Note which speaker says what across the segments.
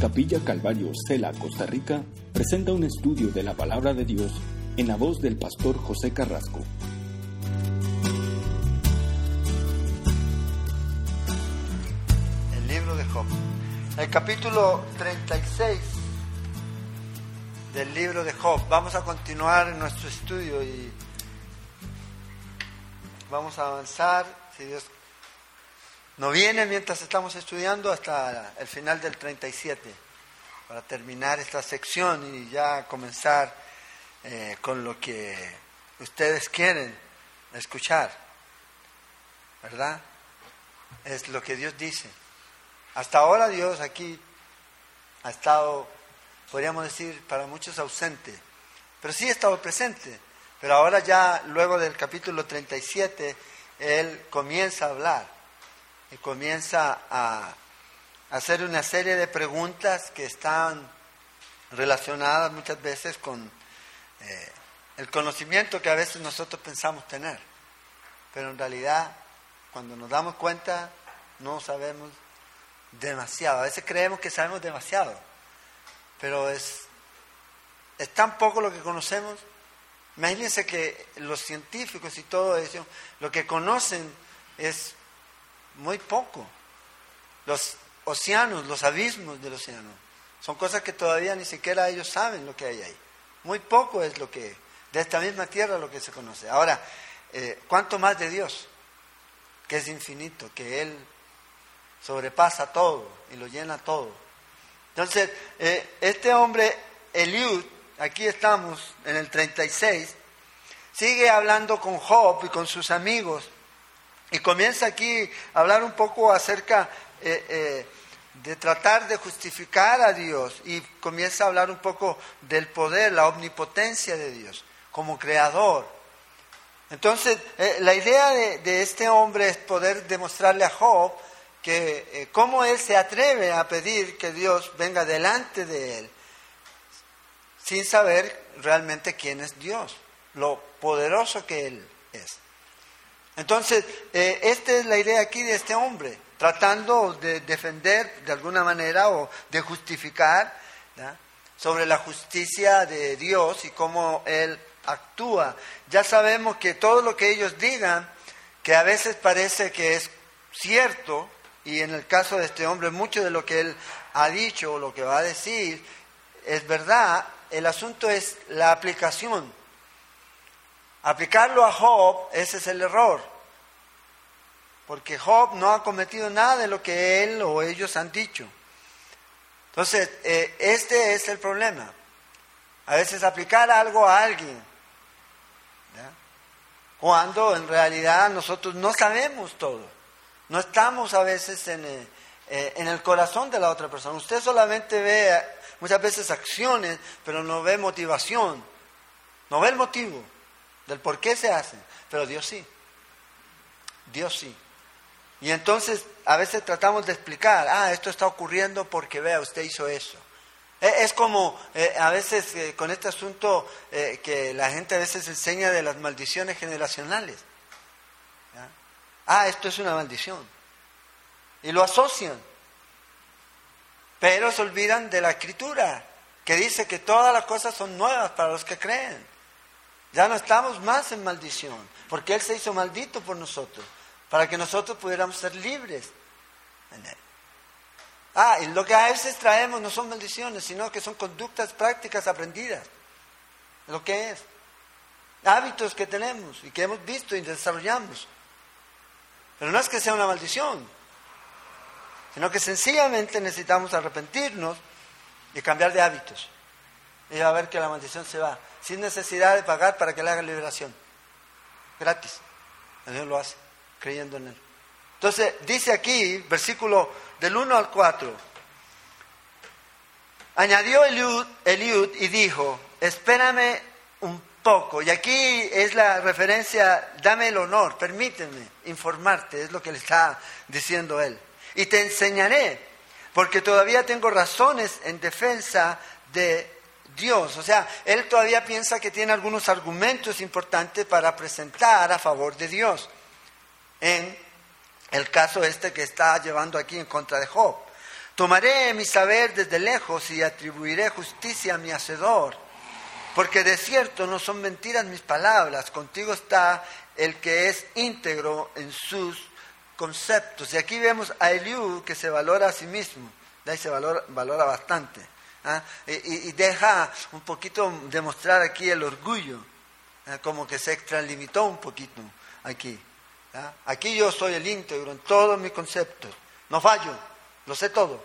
Speaker 1: Capilla Calvario, Cela, Costa Rica, presenta un estudio de la palabra de Dios en la voz del pastor José Carrasco.
Speaker 2: El libro de Job. El capítulo 36 del libro de Job. Vamos a continuar nuestro estudio y vamos a avanzar, si Dios no viene mientras estamos estudiando hasta el final del 37, para terminar esta sección y ya comenzar eh, con lo que ustedes quieren escuchar, ¿verdad? Es lo que Dios dice. Hasta ahora Dios aquí ha estado, podríamos decir, para muchos ausente, pero sí ha estado presente. Pero ahora ya, luego del capítulo 37, Él comienza a hablar y comienza a hacer una serie de preguntas que están relacionadas muchas veces con eh, el conocimiento que a veces nosotros pensamos tener. Pero en realidad, cuando nos damos cuenta, no sabemos demasiado. A veces creemos que sabemos demasiado, pero es, es tan poco lo que conocemos. Imagínense que los científicos y todo eso, lo que conocen es muy poco. Los océanos, los abismos del océano, son cosas que todavía ni siquiera ellos saben lo que hay ahí. Muy poco es lo que, de esta misma tierra lo que se conoce. Ahora, eh, ¿cuánto más de Dios? Que es infinito, que Él sobrepasa todo y lo llena todo. Entonces, eh, este hombre, Eliud, aquí estamos en el 36, sigue hablando con Job y con sus amigos y comienza aquí a hablar un poco acerca eh, eh, de tratar de justificar a Dios y comienza a hablar un poco del poder, la omnipotencia de Dios como creador. Entonces, eh, la idea de, este hombre es poder demostrarle a Job que cómo él se atreve a pedir que Dios venga delante de él sin saber realmente quién es Dios, lo poderoso que él es. Entonces, eh, esta es la idea aquí de este hombre, tratando de defender de alguna manera o de justificar sobre la justicia de Dios y cómo Él actúa. Ya sabemos que todo lo que ellos digan, que a veces parece que es cierto, y en el caso de este hombre mucho de lo que Él ha dicho o lo que va a decir es verdad, el asunto es la aplicación. Aplicarlo a Job, ese es el error. Porque Job no ha cometido nada de lo que él o ellos han dicho. Entonces, eh, este es el problema. A veces aplicar algo a alguien, cuando en realidad nosotros no sabemos todo. No estamos a veces en eh, en el corazón de la otra persona. Usted solamente ve muchas veces acciones, pero no ve motivación. No ve el motivo del por qué se hacen, pero Dios sí. Dios sí. Y entonces a veces tratamos de explicar, ah, esto está ocurriendo porque vea, usted hizo eso. E, es como eh, a veces eh, con este asunto eh, que la gente a veces enseña de las maldiciones generacionales. Ah, esto es una maldición. Y lo asocian. Pero se olvidan de la escritura, que dice que todas las cosas son nuevas para los que creen. Ya no estamos más en maldición, porque Él se hizo maldito por nosotros, para que nosotros pudiéramos ser libres en Él. Ah, y lo que a veces traemos no son maldiciones, sino que son conductas prácticas aprendidas. Lo que es. Hábitos que tenemos y que hemos visto y desarrollamos. Pero no es que sea una maldición, sino que sencillamente necesitamos arrepentirnos y cambiar de hábitos. Y a ver que la maldición se va sin necesidad de pagar para que le haga liberación. Gratis. El Señor lo hace, creyendo en Él. Entonces, dice aquí, versículo del 1 al 4, añadió Eliud, Eliud y dijo, espérame un poco. Y aquí es la referencia, dame el honor, permíteme informarte, es lo que le está diciendo él. Y te enseñaré, porque todavía tengo razones en defensa de Dios. O sea, él todavía piensa que tiene algunos argumentos importantes para presentar a favor de Dios. En el caso este que está llevando aquí en contra de Job. Tomaré mi saber desde lejos y atribuiré justicia a mi hacedor. Porque de cierto no son mentiras mis palabras, contigo está el que es íntegro en sus conceptos. Y aquí vemos a Eliú que se valora a sí mismo, de ahí se valora, valora bastante. ¿Ah? Y, deja un poquito demostrar aquí el orgullo, ¿ah? como que se extralimitó un poquito aquí. ¿ah? Aquí yo soy el íntegro en todos mis conceptos, no fallo, lo sé todo.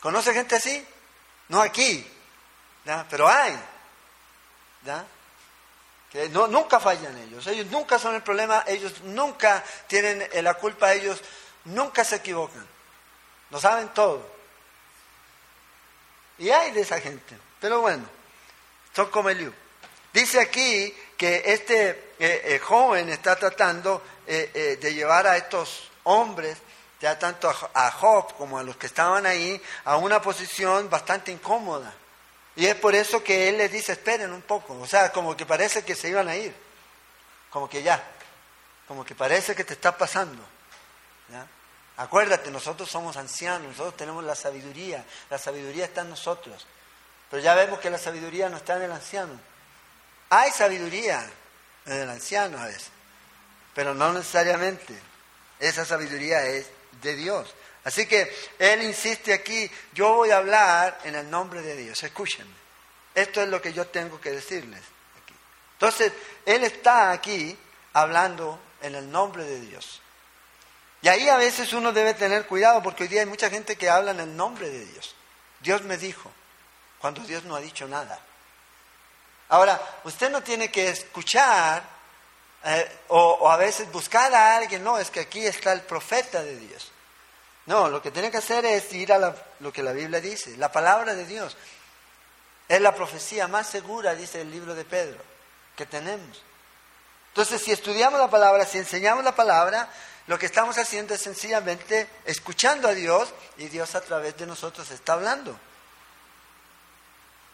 Speaker 2: ¿Conoce gente así? No aquí, pero hay. Que no, nunca fallan ellos, ellos nunca son el problema, ellos nunca tienen la culpa, ellos nunca se equivocan, lo saben todo. Y hay de esa gente, pero bueno, son como Eliú. Dice aquí que este eh, eh, joven está tratando eh, de llevar a estos hombres, ya tanto a Job como a los que estaban ahí, a una posición bastante incómoda. Y es por eso que él les dice, esperen un poco. O sea, como que parece que se iban a ir. Como que ya. Como que parece que te está pasando. Acuérdate, nosotros somos ancianos, nosotros tenemos la sabiduría. La sabiduría está en nosotros. Pero ya vemos que la sabiduría no está en el anciano. Hay sabiduría en el anciano a veces. Pero no necesariamente. Esa sabiduría es de Dios. Así que él insiste aquí, yo voy a hablar en el nombre de Dios, escúchenme. Esto es lo que yo tengo que decirles. Entonces, él está aquí hablando en el nombre de Dios. Y ahí a veces uno debe tener cuidado porque hoy día hay mucha gente que habla en el nombre de Dios. Dios me dijo, cuando Dios no ha dicho nada. Ahora, usted no tiene que escuchar eh, o, o, a veces buscar a alguien, no, es que aquí está el profeta de Dios. No, lo que tiene que hacer es ir a lo que la Biblia dice, la palabra de Dios. Es la profecía más segura, dice el libro de Pedro, que tenemos. Entonces, si estudiamos la palabra, si enseñamos la palabra, lo que estamos haciendo es sencillamente escuchando a Dios y Dios a través de nosotros está hablando.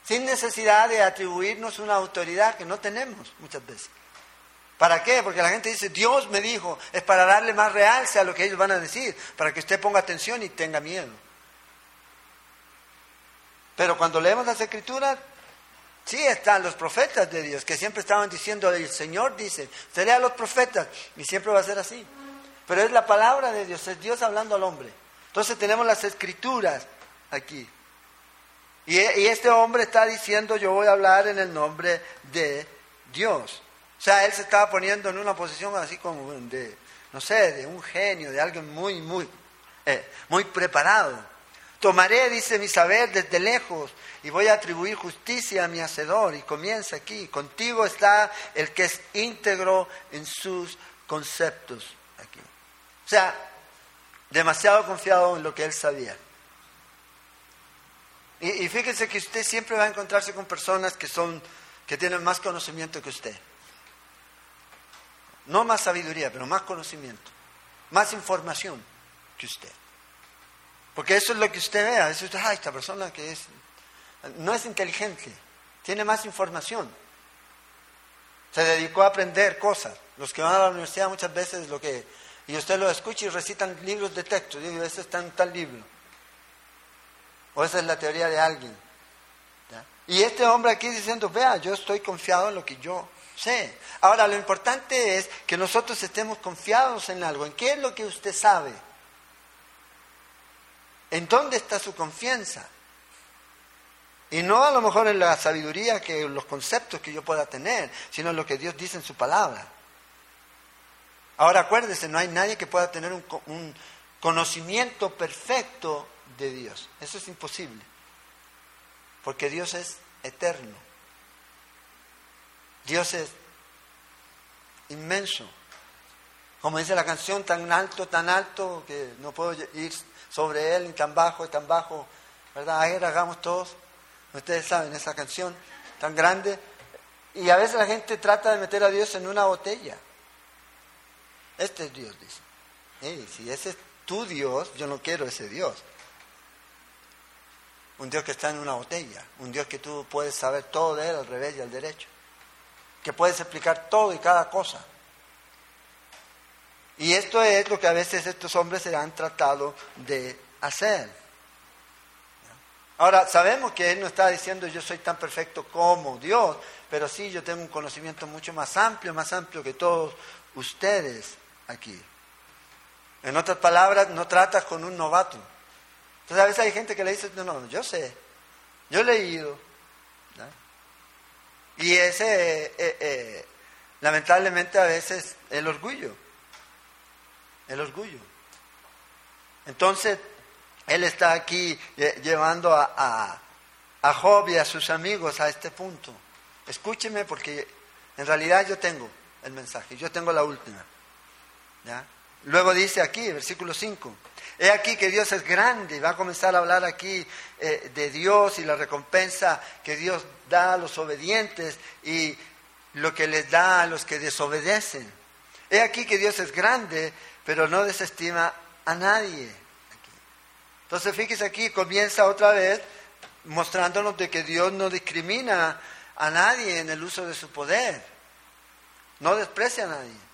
Speaker 2: Sin necesidad de atribuirnos una autoridad que no tenemos muchas veces. ¿Para qué? Porque la gente dice, Dios me dijo, es para darle más realce a lo que ellos van a decir, para que usted ponga atención y tenga miedo. Pero cuando leemos las escrituras, sí están los profetas de Dios, que siempre estaban diciendo, el Señor dice, seré a los profetas, y siempre va a ser así. Pero es la palabra de Dios, es Dios hablando al hombre. Entonces tenemos las escrituras aquí. Y, este hombre está diciendo, yo voy a hablar en el nombre de Dios. O sea, él se estaba poniendo en una posición así como de, no sé, de un genio, de alguien muy, muy, eh, muy preparado. Tomaré, dice mi saber, desde lejos y voy a atribuir justicia a mi hacedor. Y comienza aquí. Contigo está el que es íntegro en sus conceptos. O sea, demasiado confiado en lo que él sabía. Y, y fíjese que usted siempre va a encontrarse con personas que son, que tienen más conocimiento que usted. No más sabiduría, pero más conocimiento, más información que usted. Porque eso es lo que usted vea. Usted, ah, esta persona que es, no es inteligente, tiene más información. Se dedicó a aprender cosas. Los que van a la universidad muchas veces lo que... Y usted lo escucha y recitan libros de texto. Digo, ese está en tal libro. O esa es la teoría de alguien. Y este hombre aquí diciendo, vea, yo estoy confiado en lo que yo Sí. Ahora, lo importante es que nosotros estemos confiados en algo. ¿En qué es lo que usted sabe? ¿En dónde está su confianza? Y no a lo mejor en la sabiduría, que los conceptos que yo pueda tener, sino en lo que Dios dice en su palabra. Ahora acuérdese, no hay nadie que pueda tener un, un conocimiento perfecto de Dios. Eso es imposible. Porque Dios es eterno. Dios es inmenso. Como dice la canción, tan alto, tan alto, que no puedo ir sobre él, ni tan bajo, tan bajo. ¿Verdad? Ahí hagamos todos. Ustedes saben esa canción tan grande. Y a veces la gente trata de meter a Dios en una botella. Este es Dios, dice. si ese es tu Dios, yo no quiero ese Dios. Un Dios que está en una botella. Un Dios que tú puedes saber todo de él, al revés y al derecho que puedes explicar todo y cada cosa. Y esto es lo que a veces estos hombres se han tratado de hacer. Ahora, sabemos que Él no está diciendo yo soy tan perfecto como Dios, pero sí yo tengo un conocimiento mucho más amplio, más amplio que todos ustedes aquí. En otras palabras, no tratas con un novato. Entonces a veces hay gente que le dice, no, no, yo sé, yo he leído. Y ese, eh, eh, lamentablemente a veces, el orgullo. El orgullo. Entonces, él está aquí llevando a, a, Job y a sus amigos a este punto. Escúcheme porque en realidad yo tengo el mensaje, yo tengo la última. Luego dice aquí, versículo 5, he aquí que Dios es grande va a comenzar a hablar aquí eh, de Dios y la recompensa que Dios da a los obedientes y lo que les da a los que desobedecen. He aquí que Dios es grande, pero no desestima a nadie. Entonces fíjese aquí, comienza otra vez mostrándonos de que Dios no discrimina a nadie en el uso de su poder, no desprecia a nadie.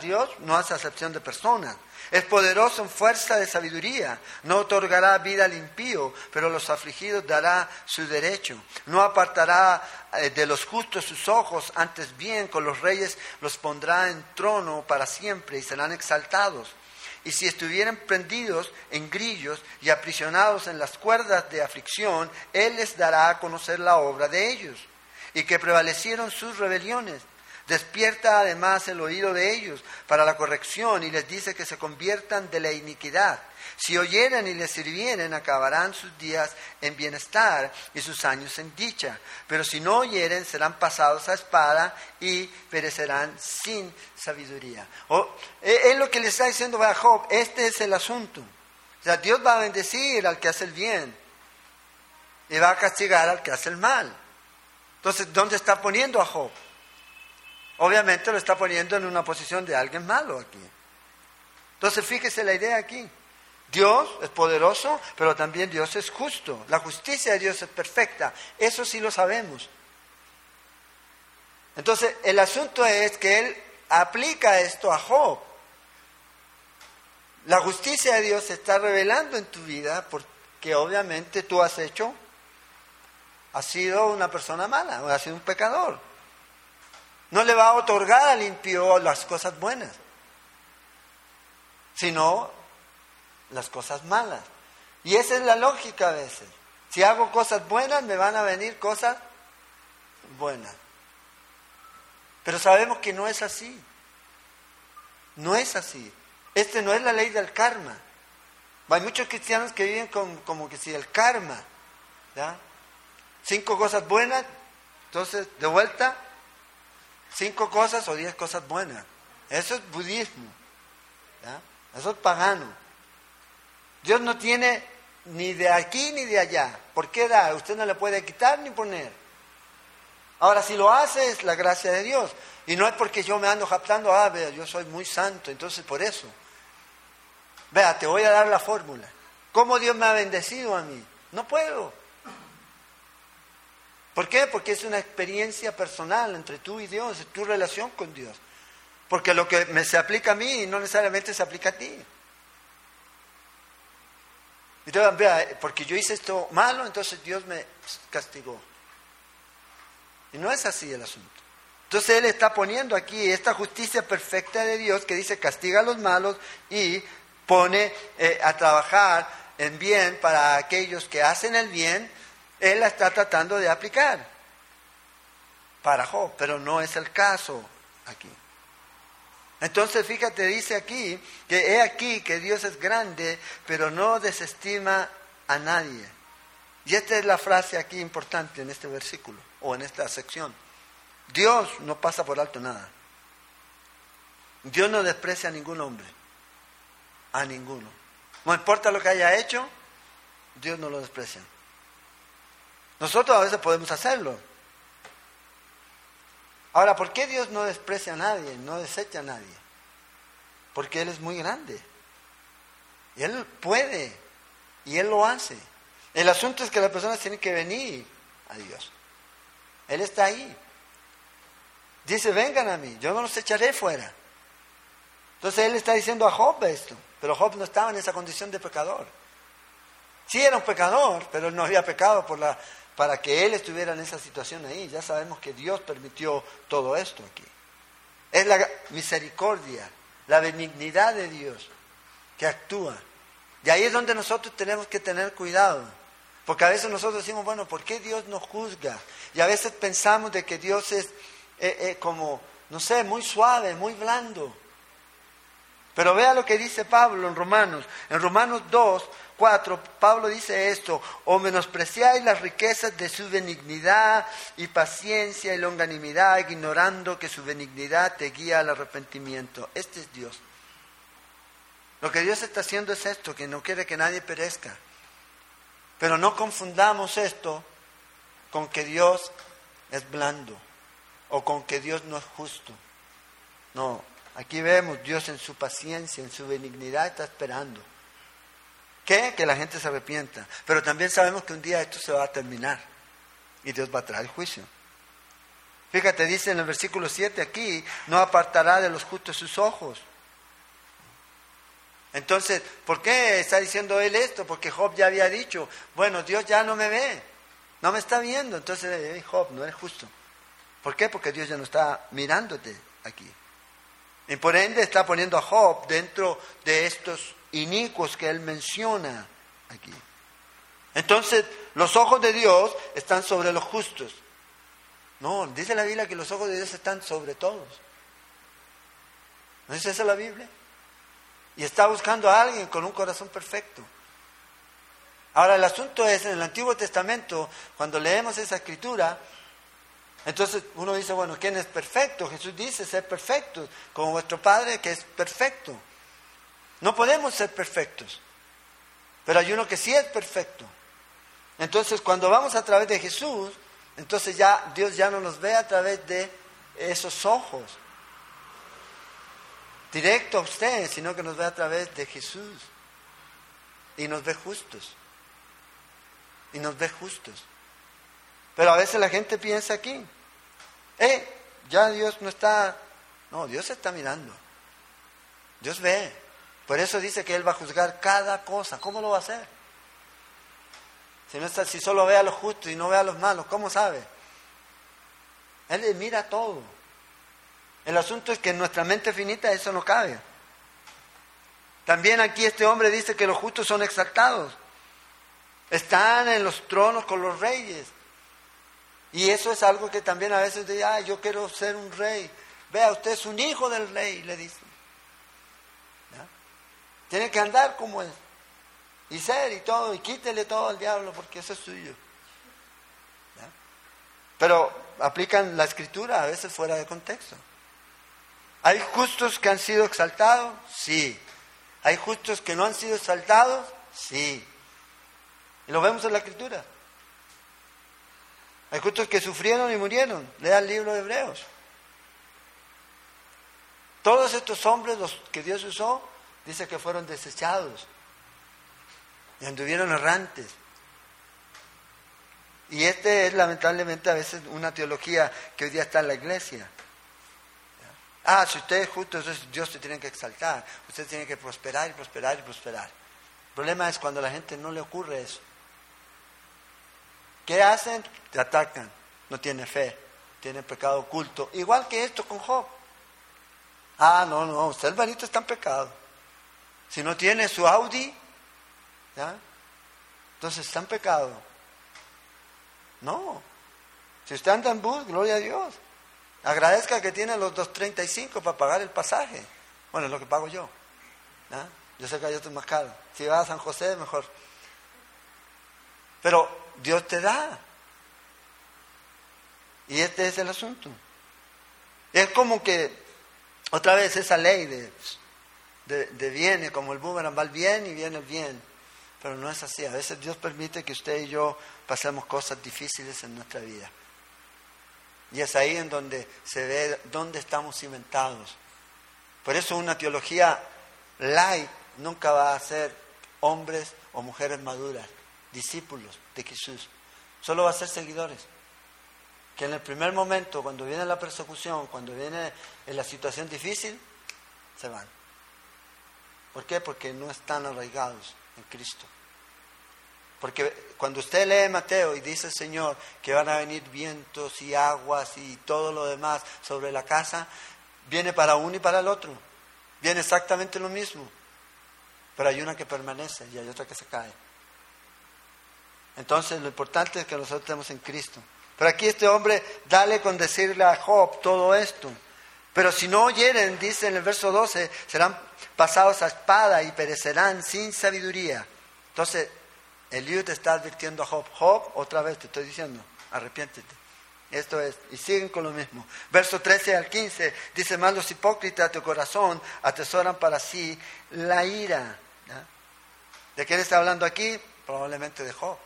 Speaker 2: Dios no hace acepción de personas. Es poderoso en fuerza de sabiduría. No otorgará vida al impío, pero a los afligidos dará su derecho. No apartará eh, de los justos sus ojos, antes bien con los reyes los pondrá en trono para siempre y serán exaltados y si estuvieran prendidos en grillos y aprisionados en las cuerdas de aflicción, Él les dará a conocer la obra de ellos, y que prevalecieron sus rebeliones. Despierta además el oído de ellos para la corrección y les dice que se conviertan de la iniquidad. Si oyeren y les sirvieren, acabarán sus días en bienestar y sus años en dicha. Pero si no oyeren, serán pasados a espada y perecerán sin sabiduría. E, es lo que le está diciendo a Job, este es el asunto. O sea, Dios va a bendecir al que hace el bien y va a castigar al que hace el mal. Entonces, ¿dónde está poniendo a Job? Obviamente lo está poniendo en una posición de alguien malo aquí. Entonces, fíjese la idea aquí. Dios es poderoso, pero también Dios es justo. La justicia de Dios es perfecta. Eso sí lo sabemos. Entonces, el asunto es que Él aplica esto a Job. La justicia de Dios se está revelando en tu vida porque obviamente tú has hecho, has sido una persona mala, has sido un pecador. No le va a otorgar al impío las cosas buenas, sino las cosas malas. Y esa es la lógica a veces. Si hago cosas buenas, me van a venir cosas buenas. Pero sabemos que no es así. No es así. Este no es la ley del karma. Hay muchos cristianos que viven como que si el karma, ¿ya? Cinco cosas buenas, entonces de vuelta, cinco cosas o diez cosas buenas. Eso es budismo. Eso es pagano. Dios no tiene ni de aquí ni de allá. ¿Por qué da? Usted no le puede quitar ni poner. Ahora, si lo hace es la gracia de Dios. Y no es porque yo me ando jactando, ah, vea, yo soy muy santo, entonces por eso. Vea, te voy a dar la fórmula. ¿Cómo Dios me ha bendecido a mí? No puedo. ¿Por qué? Porque es una experiencia personal entre tú y Dios, es tu relación con Dios. Porque lo que me se aplica a mí no necesariamente se aplica a ti. Entonces, porque yo hice esto malo, entonces Dios me castigó. Y no es así el asunto. Entonces Él está poniendo aquí esta justicia perfecta de Dios que dice castiga a los malos y pone eh, a trabajar en bien para aquellos que hacen el bien. Él la está tratando de aplicar para Job, pero no es el caso aquí. Entonces, fíjate, dice aquí que he aquí que Dios es grande, pero no desestima a nadie. Y esta es la frase aquí importante en este versículo o en esta sección. Dios no pasa por alto nada. Dios no desprecia a ningún hombre, a ninguno. No importa lo que haya hecho, Dios no lo desprecia. Nosotros a veces podemos hacerlo, Ahora, ¿por qué Dios no desprecia a nadie, no desecha a nadie? Porque Él es muy grande. Y Él puede. Y Él lo hace. El asunto es que las personas tienen que venir a Dios. Él está ahí. Dice, vengan a mí, yo no los echaré fuera. Entonces Él está diciendo a Job esto. Pero Job no estaba en esa condición de pecador. Sí era un pecador, pero él no había pecado por la, para que él estuviera en esa situación ahí. Ya sabemos que Dios permitió todo esto aquí. Es la misericordia, la benignidad de Dios que actúa. Y ahí es donde nosotros tenemos que tener cuidado. Porque a veces nosotros decimos, bueno, ¿por qué Dios nos juzga? Y a veces pensamos de que Dios es eh, eh, como, no sé, muy suave, muy blando. Pero vea lo que dice Pablo en Romanos. En Romanos 2, 4, Pablo dice esto, o menospreciáis las riquezas de su benignidad y paciencia y longanimidad, ignorando que su benignidad te guía al arrepentimiento. Este es Dios. Lo que Dios está haciendo es esto, que no quiere que nadie perezca. Pero no confundamos esto con que Dios es blando o con que Dios no es justo. No, aquí vemos Dios en su paciencia, en su benignidad está esperando. ¿Qué? Que la gente se arrepienta. Pero también sabemos que un día esto se va a terminar y Dios va a traer juicio. Fíjate, dice en el versículo 7 aquí, no apartará de los justos sus ojos. Entonces, ¿por qué está diciendo él esto? Porque Job ya había dicho, bueno, Dios ya no me ve, no me está viendo. Entonces, Job, no eres justo. ¿Por qué? Porque Dios ya no está mirándote aquí. Y por ende está poniendo a Job dentro de estos inicuos que él menciona aquí. Entonces, los ojos de Dios están sobre los justos. No, dice la Biblia que los ojos de Dios están sobre todos. ¿No es esa la Biblia? Y está buscando a alguien con un corazón perfecto. Ahora el asunto es, en el Antiguo Testamento, cuando leemos esa escritura, entonces uno dice, bueno, ¿quién es perfecto? Jesús dice ser perfecto, como vuestro Padre que es perfecto. No podemos ser perfectos, pero hay uno que sí es perfecto. Entonces cuando vamos a través de Jesús, entonces ya Dios ya no nos ve a través de esos ojos, directo a usted, sino que nos ve a través de Jesús. Y nos ve justos. Y nos ve justos. Pero a veces la gente piensa aquí, eh, ya Dios no está, no, Dios está mirando. Dios ve. Por eso dice que Él va a juzgar cada cosa. ¿Cómo lo va a hacer? Si, no está, si solo ve a los justos y no ve a los malos, ¿cómo sabe? Él mira todo. El asunto es que en nuestra mente finita eso no cabe. También aquí este hombre dice que los justos son exaltados. Están en los tronos con los reyes. Y eso es algo que también a veces dice, ah, yo quiero ser un rey. Vea, usted es un hijo del rey, le dice. Tiene que andar como es. Y ser y todo, y quítele todo al diablo porque eso es suyo. Pero aplican la escritura a veces fuera de contexto. ¿Hay justos que han sido exaltados? Sí. ¿Hay justos que no han sido exaltados? Sí. Y lo vemos en la escritura. Hay justos que sufrieron y murieron. Lea el libro de Hebreos. Todos estos hombres, los que Dios usó, dice que fueron desechados y anduvieron errantes. Y este es lamentablemente a veces una teología que hoy día está en la iglesia. Ah, si usted es justo, entonces Dios te tiene que exaltar. Usted tiene que prosperar y prosperar y prosperar. El problema es cuando a la gente no le ocurre eso. ¿Qué hacen? Te atacan. No tiene fe. Tiene pecado oculto. Igual que esto con Job. Ah, no, no, usted hermanito está en pecado. Si no tiene su Audi, ¿ya? Entonces está en pecado. No. Si usted anda en bus, gloria a Dios. Agradezca que tiene los 2.35 para pagar el pasaje. Bueno, es lo que pago yo. Yo sé que hay otros más caros. Si vas a San José, mejor. Pero Dios te da. Y este es el asunto. Es como que, otra vez, esa ley de, de, viene, como el boomerang va el bien y viene el bien. Pero no es así. A veces Dios permite que usted y yo pasemos cosas difíciles en nuestra vida. Y es ahí en donde se ve dónde estamos cimentados. Por eso una teología light nunca va a ser hombres o mujeres maduras, discípulos de Jesús. Solo va a ser seguidores. Que en el primer momento, cuando viene la persecución, cuando viene la situación difícil, se van. ¿Por qué? Porque no están arraigados en Cristo. Porque cuando usted lee Mateo y dice el Señor que van a venir vientos y aguas y todo lo demás sobre la casa, viene para uno y para el otro. Viene exactamente lo mismo. Pero hay una que permanece y hay otra que se cae. Entonces lo importante es que nosotros estemos en Cristo. Pero aquí este hombre, dale con decirle a Job todo esto. Pero si no oyeren, dice en el verso 12, serán pasados a espada y perecerán sin sabiduría. Entonces, Eliud te está advirtiendo a Job. Job, otra vez te estoy diciendo, arrepiéntete. Esto es, y siguen con lo mismo. Verso 13 al 15 dice, más los hipócritas de corazón atesoran para sí la ira. ¿De quién está hablando aquí? Probablemente de Job.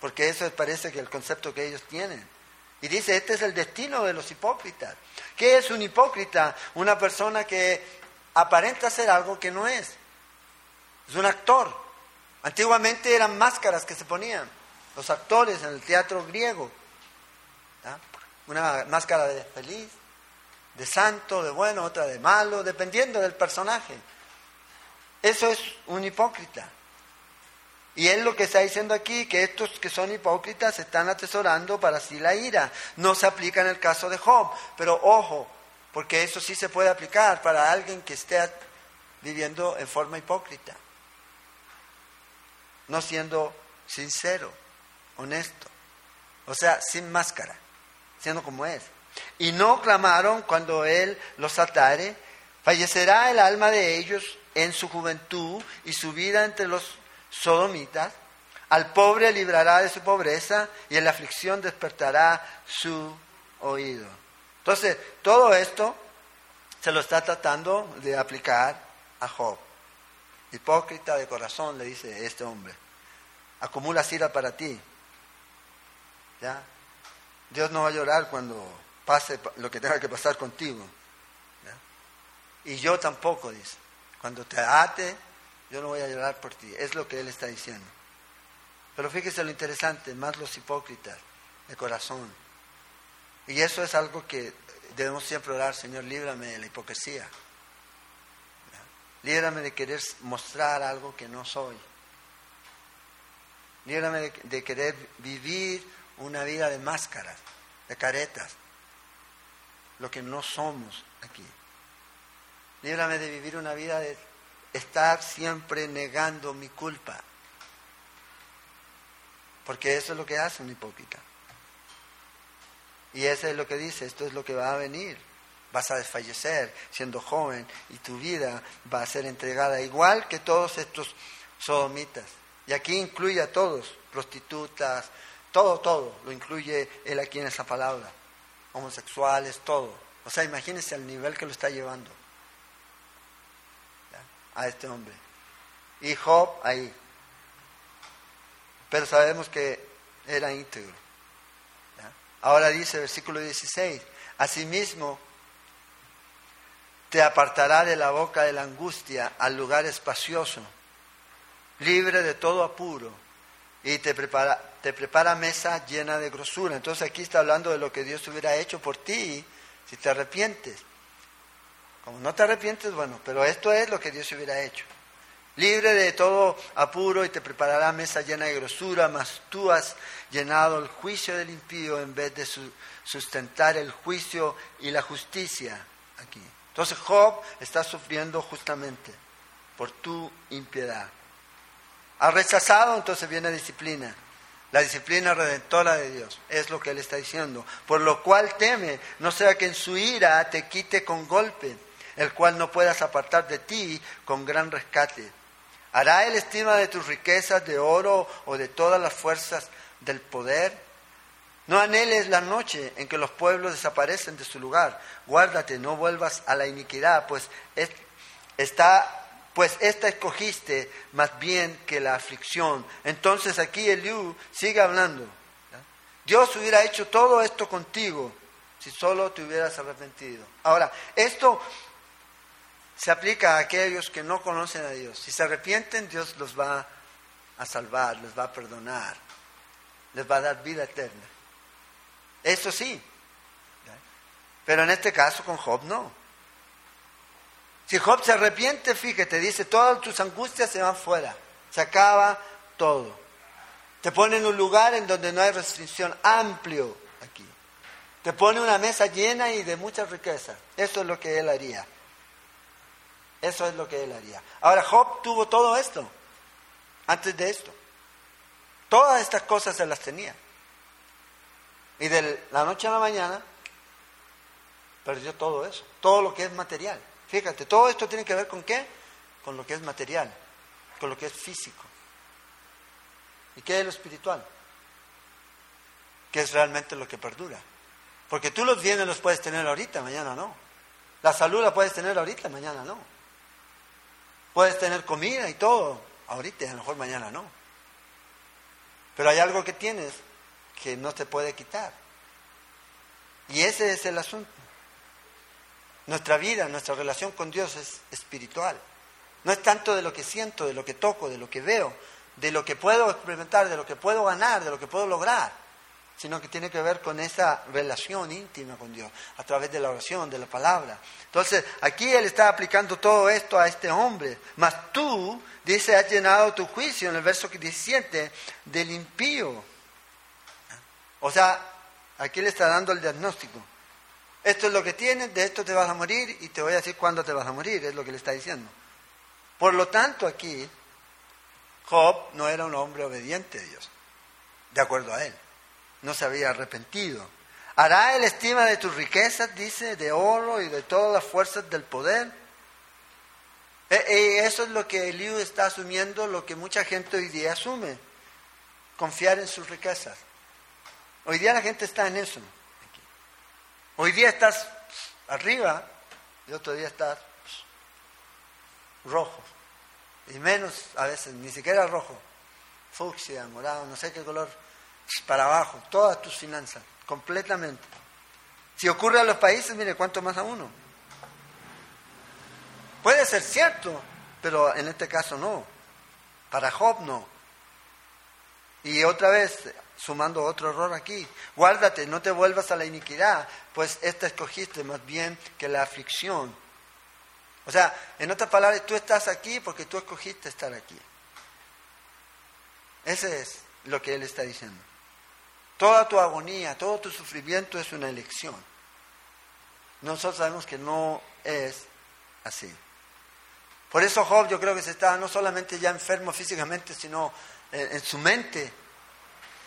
Speaker 2: Porque eso parece que el concepto que ellos tienen. Y dice, este es el destino de los hipócritas. ¿Qué es un hipócrita? Una persona que aparenta ser algo que no es. Es un actor. Antiguamente eran máscaras que se ponían los actores en el teatro griego. Una máscara de feliz, de santo, de bueno, otra de malo, dependiendo del personaje. Eso es un hipócrita. Y es lo que está diciendo aquí, que estos que son hipócritas están atesorando para sí la ira. No se aplica en el caso de Job, pero ojo, porque eso sí se puede aplicar para alguien que esté viviendo en forma hipócrita, no siendo sincero, honesto, o sea, sin máscara, siendo como es. Y no clamaron cuando él los atare, fallecerá el alma de ellos en su juventud y su vida entre los sodomitas, al pobre librará de su pobreza y en la aflicción despertará su oído. Entonces, todo esto se lo está tratando de aplicar a Job. Hipócrita de corazón, le dice este hombre. Acumula ira para ti. ¿Ya? Dios no va a llorar cuando pase lo que tenga que pasar contigo. Y yo tampoco, dice. Cuando te ate, yo no voy a llorar por ti. Es lo que él está diciendo. Pero fíjese lo interesante, más los hipócritas de corazón. Y eso es algo que debemos siempre orar, Señor, líbrame de la hipocresía. Líbrame de querer mostrar algo que no soy. Líbrame de, querer vivir una vida de máscaras, de caretas, lo que no somos aquí. Líbrame de vivir una vida de estar siempre negando mi culpa. Porque eso es lo que hace un hipócrita. Y eso es lo que dice, esto es lo que va a venir. Vas a desfallecer siendo joven y tu vida va a ser entregada igual que todos estos sodomitas. Y aquí incluye a todos, prostitutas, todo, todo, lo incluye él aquí en esa palabra. Homosexuales, todo. O sea, imagínense el nivel que lo está llevando a este hombre. Y Job ahí. Pero sabemos que era íntegro. Ahora dice versículo 16, asimismo te apartará de la boca de la angustia al lugar espacioso, libre de todo apuro, y te prepara, te prepara mesa llena de grosura. Entonces aquí está hablando de lo que Dios hubiera hecho por ti si te arrepientes. Como no te arrepientes, bueno, pero esto es lo que Dios hubiera hecho. Libre de todo apuro y te preparará mesa llena de grosura, mas tú has llenado el juicio del impío en vez de sustentar el juicio y la justicia aquí. Entonces Job está sufriendo justamente por tu impiedad. Ha rechazado, entonces viene disciplina. La disciplina redentora de Dios es lo que él está diciendo. Por lo cual teme, no sea que en su ira te quite con golpe el cual no puedas apartar de ti con gran rescate. ¿Hará él estima de tus riquezas de oro o de todas las fuerzas del poder? No anheles la noche en que los pueblos desaparecen de su lugar. Guárdate, no vuelvas a la iniquidad, pues está pues esta escogiste más bien que la aflicción. Entonces aquí Eliú sigue hablando. Dios hubiera hecho todo esto contigo si solo te hubieras arrepentido. Ahora, esto se aplica a aquellos que no conocen a Dios. Si se arrepienten, Dios los va a salvar, les va a perdonar, les va a dar vida eterna. Eso sí. Pero en este caso con Job no. Si Job se arrepiente, fíjate, dice, todas tus angustias se van fuera. Se acaba todo. Te pone en un lugar en donde no hay restricción, amplio aquí. Te pone una mesa llena y de mucha riqueza. Eso es lo que él haría. Eso es lo que él haría. Ahora, Job tuvo todo esto antes de esto. Todas estas cosas se las tenía. Y de la noche a la mañana perdió todo eso, todo lo que es material. Fíjate, todo esto tiene que ver con qué? Con lo que es material, con lo que es físico. ¿Y qué es lo espiritual? ¿Qué es realmente lo que perdura? Porque tú los bienes los puedes tener ahorita, mañana no. La salud la puedes tener ahorita, mañana no. Puedes tener comida y todo, ahorita, a lo mejor mañana no. Pero hay algo que tienes que no te puede quitar. Y ese es el asunto. Nuestra vida, nuestra relación con Dios es espiritual. No es tanto de lo que siento, de lo que toco, de lo que veo, de lo que puedo experimentar, de lo que puedo ganar, de lo que puedo lograr, sino que tiene que ver con esa relación íntima con Dios, a través de la oración, de la palabra. Entonces, aquí él está aplicando todo esto a este hombre. Mas tú, dice, has llenado tu juicio en el verso 17 del impío. O sea, aquí le está dando el diagnóstico. Esto es lo que tienes, de esto te vas a morir y te voy a decir cuándo te vas a morir, es lo que le está diciendo. Por lo tanto, aquí Job no era un hombre obediente a Dios, de acuerdo a él. No se había arrepentido. ¿Hará él estima de tus riquezas, dice, de oro y de todas las fuerzas del poder? E, e, eso es lo que Eliú está asumiendo, lo que mucha gente hoy día asume, confiar en sus riquezas. Hoy día la gente está en eso. Hoy día estás arriba y otro día estás rojo. Y menos a veces, ni siquiera rojo. Fucsia, morado, no sé qué color. Para abajo, todas tus finanzas, completamente. Si ocurre a los países, mire, ¿cuánto más a uno? Puede ser cierto, pero en este caso no. Para Job no. Y otra vez, sumando otro error aquí. Guárdate, no te vuelvas a la iniquidad, pues esta escogiste más bien que la aflicción. O sea, en otras palabras, tú estás aquí porque tú escogiste estar aquí. Ese es lo que él está diciendo. Toda tu agonía, todo tu sufrimiento es una elección. Nosotros sabemos que no es así. Por eso Job yo creo que se estaba no solamente ya enfermo físicamente, sino en su mente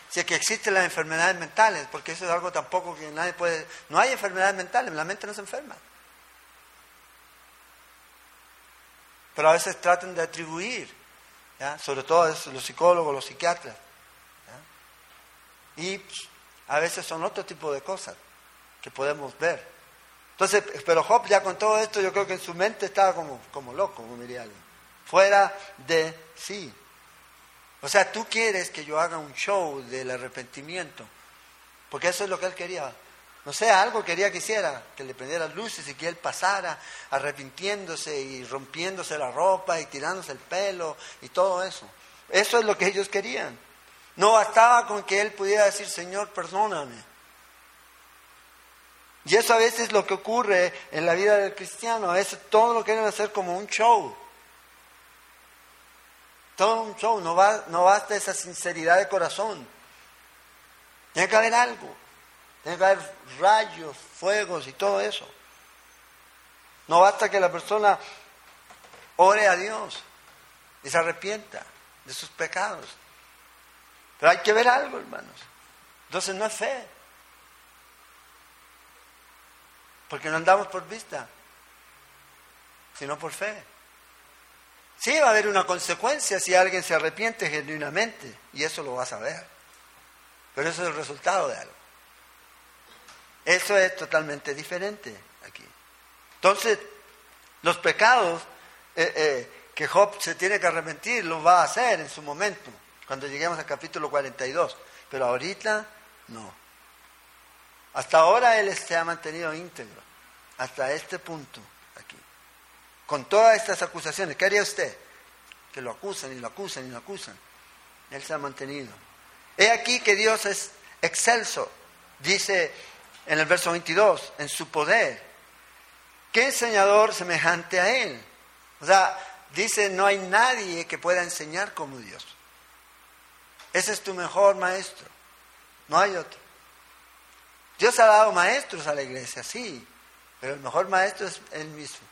Speaker 2: si es que existen las enfermedades mentales, porque eso es algo tampoco que nadie puede... No hay enfermedades mentales, la mente no se enferma. Pero a veces tratan de atribuir, sobre todo los psicólogos, los psiquiatras. Y pues, a veces son otro tipo de cosas que podemos ver. Entonces, pero Job ya con todo esto, yo creo que en su mente estaba como, como loco, como diría alguien. Fuera de sí. O sea, tú quieres que yo haga un show del arrepentimiento, porque eso es lo que él quería. No sé, algo quería que hiciera, que le prendiera luces y que él pasara arrepintiéndose y rompiéndose la ropa y tirándose el pelo y todo eso. Eso es lo que ellos querían. No bastaba con que él pudiera decir, Señor, perdóname. Y eso a veces es lo que ocurre en la vida del cristiano. A veces todo lo quieren hacer como un show. Todo un show, no, va, no basta esa sinceridad de corazón. Tiene que haber algo. Tiene que haber rayos, fuegos y todo eso. No basta que la persona ore a Dios y se arrepienta de sus pecados. Pero hay que ver algo, hermanos. Entonces no es fe. Porque no andamos por vista, sino por fe. Sí va a haber una consecuencia si alguien se arrepiente genuinamente, y eso lo vas a ver. Pero eso es el resultado de algo. Eso es totalmente diferente aquí. Entonces, los pecados eh, eh, que Job se tiene que arrepentir, los va a hacer en su momento, cuando lleguemos al capítulo 42. Pero ahorita no. Hasta ahora él se ha mantenido íntegro, hasta este punto con todas estas acusaciones, ¿qué haría usted? Que lo acusan y lo acusan y lo acusan. Él se ha mantenido. He aquí que Dios es excelso, dice en el verso 22, en su poder. ¿Qué enseñador semejante a Él? O sea, dice, no hay nadie que pueda enseñar como Dios. Ese es tu mejor maestro. No hay otro. Dios ha dado maestros a la iglesia, sí, pero el mejor maestro es Él mismo.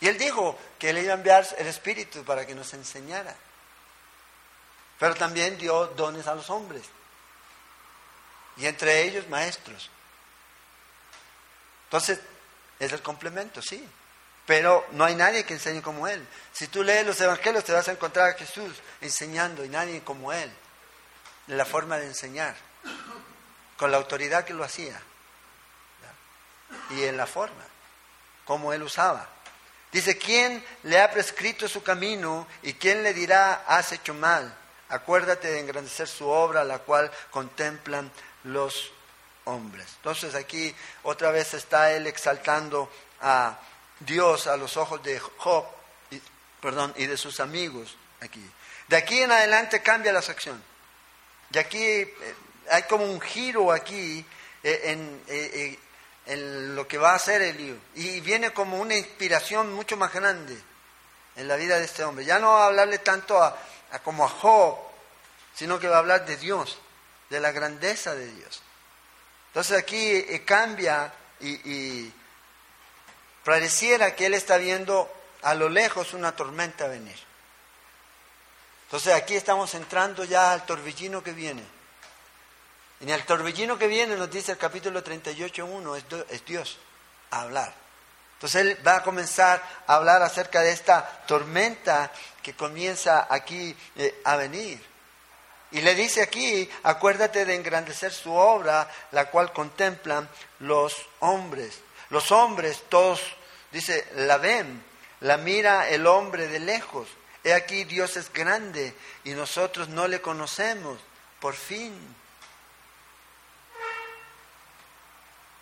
Speaker 2: Y Él dijo que Él iba a enviar el Espíritu para que nos enseñara. Pero también dio dones a los hombres. Y entre ellos maestros. Entonces, es el complemento, sí. Pero no hay nadie que enseñe como Él. Si tú lees los evangelios te vas a encontrar a Jesús enseñando y nadie como Él. La forma de enseñar. Con la autoridad que lo hacía. Y en la forma. Como Él usaba. Dice, ¿quién le ha prescrito su camino y quién le dirá, has hecho mal? Acuérdate de engrandecer su obra, la cual contemplan los hombres. Entonces aquí otra vez está él exaltando a Dios a los ojos de Job, y, perdón, y de sus amigos aquí. De aquí en adelante cambia la sección. De aquí eh, hay como un giro aquí eh, en, eh, en, lo que va a hacer Elío. Y viene como una inspiración mucho más grande en la vida de este hombre. Ya no va a hablarle tanto a, como a Job, sino que va a hablar de Dios, de la grandeza de Dios. Entonces aquí cambia y Pareciera que él está viendo a lo lejos una tormenta venir. Entonces aquí estamos entrando ya al torbellino que viene. En el torbellino que viene nos dice el capítulo 38.1, es, Dios a hablar. Entonces él va a comenzar a hablar acerca de esta tormenta que comienza aquí eh, a venir. Y le dice aquí, acuérdate de engrandecer su obra, la cual contemplan los hombres. Los hombres, todos, dice, la ven, la mira el hombre de lejos. He aquí Dios es grande y nosotros no le conocemos. Por fin.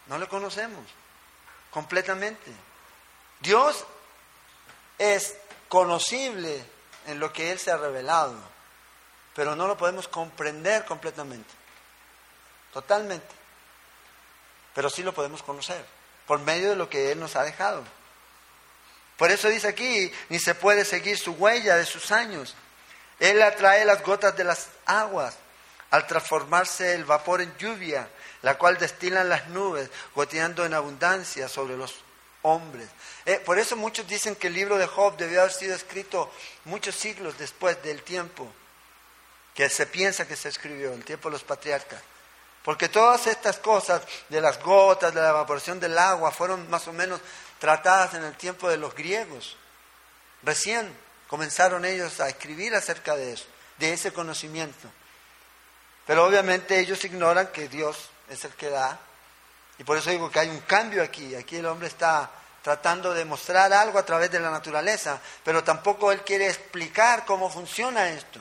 Speaker 2: No le conocemos completamente. Dios es conocible en lo que Él se ha revelado, pero no lo podemos comprender completamente, totalmente, pero sí lo podemos conocer por medio de lo que Él nos ha dejado. Por eso dice aquí, ni se puede seguir su huella de sus años. Él atrae las gotas de las aguas al transformarse el vapor en lluvia, la cual destilan las nubes, goteando en abundancia sobre los hombres. Eh, por eso muchos dicen que el libro de Job debió haber sido escrito muchos siglos después del tiempo que se piensa que se escribió, el tiempo de los patriarcas. Porque todas estas cosas de las gotas, de la evaporación del agua, fueron más o menos tratadas en el tiempo de los griegos. Recién comenzaron ellos a escribir acerca de eso, de ese conocimiento. Pero obviamente ellos ignoran que Dios es el que da. Y por eso digo que hay un cambio aquí. Aquí el hombre está tratando de mostrar algo a través de la naturaleza, pero tampoco él quiere explicar cómo funciona esto.